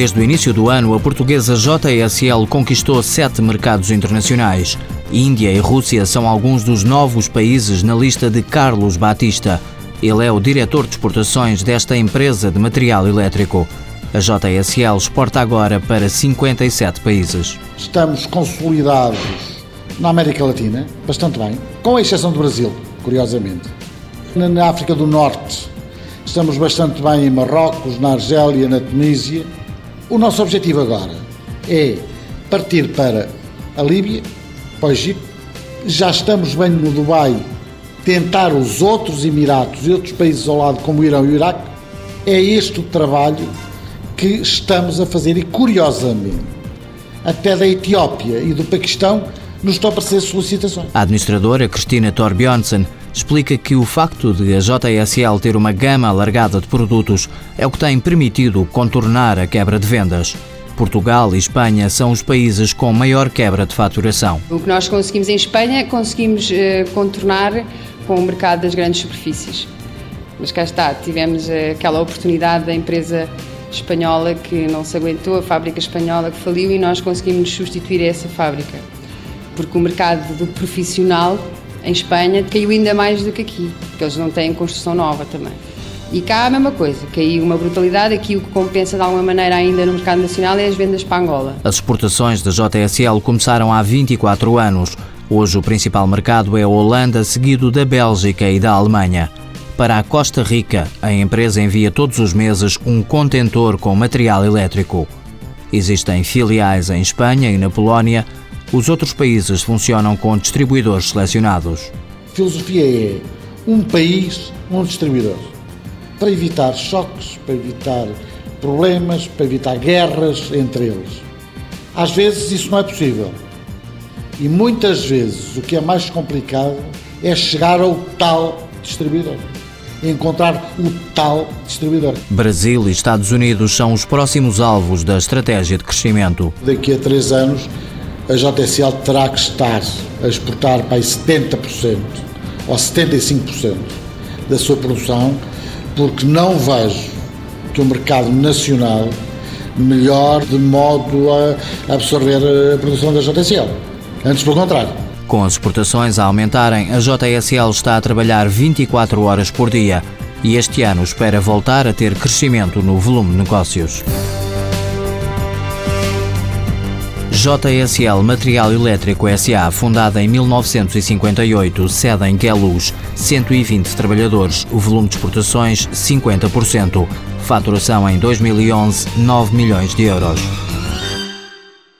Desde o início do ano, a portuguesa JSL conquistou sete mercados internacionais. Índia e Rússia são alguns dos novos países na lista de Carlos Batista. Ele é o diretor de exportações desta empresa de material elétrico. A JSL exporta agora para 57 países. Estamos consolidados na América Latina, bastante bem, com a exceção do Brasil, curiosamente. Na África do Norte, estamos bastante bem em Marrocos, na Argélia, na Tunísia o nosso objetivo agora é partir para a Líbia, para o Egito. Já estamos bem no Dubai, tentar os outros Emiratos e outros países ao lado, como o Irão e o Iraque. É este o trabalho que estamos a fazer e, curiosamente, até da Etiópia e do Paquistão nos estão a aparecer solicitações. A administradora Cristina Torbjörnsen explica que o facto de a JSL ter uma gama alargada de produtos é o que tem permitido contornar a quebra de vendas. Portugal e Espanha são os países com maior quebra de faturação. O que nós conseguimos em Espanha, conseguimos eh, contornar com o mercado das grandes superfícies. Mas cá está, tivemos eh, aquela oportunidade da empresa espanhola que não se aguentou, a fábrica espanhola que faliu e nós conseguimos substituir essa fábrica. Porque o mercado do profissional em Espanha caiu ainda mais do que aqui, porque eles não têm construção nova também. E cá a mesma coisa, caiu uma brutalidade. Aqui o que compensa de alguma maneira ainda no mercado nacional é as vendas para Angola. As exportações da JSL começaram há 24 anos. Hoje o principal mercado é a Holanda, seguido da Bélgica e da Alemanha. Para a Costa Rica, a empresa envia todos os meses um contentor com material elétrico. Existem filiais em Espanha e na Polónia, os outros países funcionam com distribuidores selecionados. A filosofia é um país, um distribuidor. Para evitar choques, para evitar problemas, para evitar guerras entre eles. Às vezes isso não é possível. E muitas vezes o que é mais complicado é chegar ao tal distribuidor. Encontrar o tal distribuidor. Brasil e Estados Unidos são os próximos alvos da estratégia de crescimento. Daqui a três anos a JSL terá que estar a exportar para aí 70% ou 75% da sua produção, porque não vejo que o mercado nacional melhore de modo a absorver a produção da JSL. Antes, pelo contrário. Com as exportações a aumentarem, a JSL está a trabalhar 24 horas por dia e este ano espera voltar a ter crescimento no volume de negócios. JSL Material Elétrico SA, fundada em 1958, sede em Queluz, 120 trabalhadores, o volume de exportações 50%, faturação em 2011 9 milhões de euros.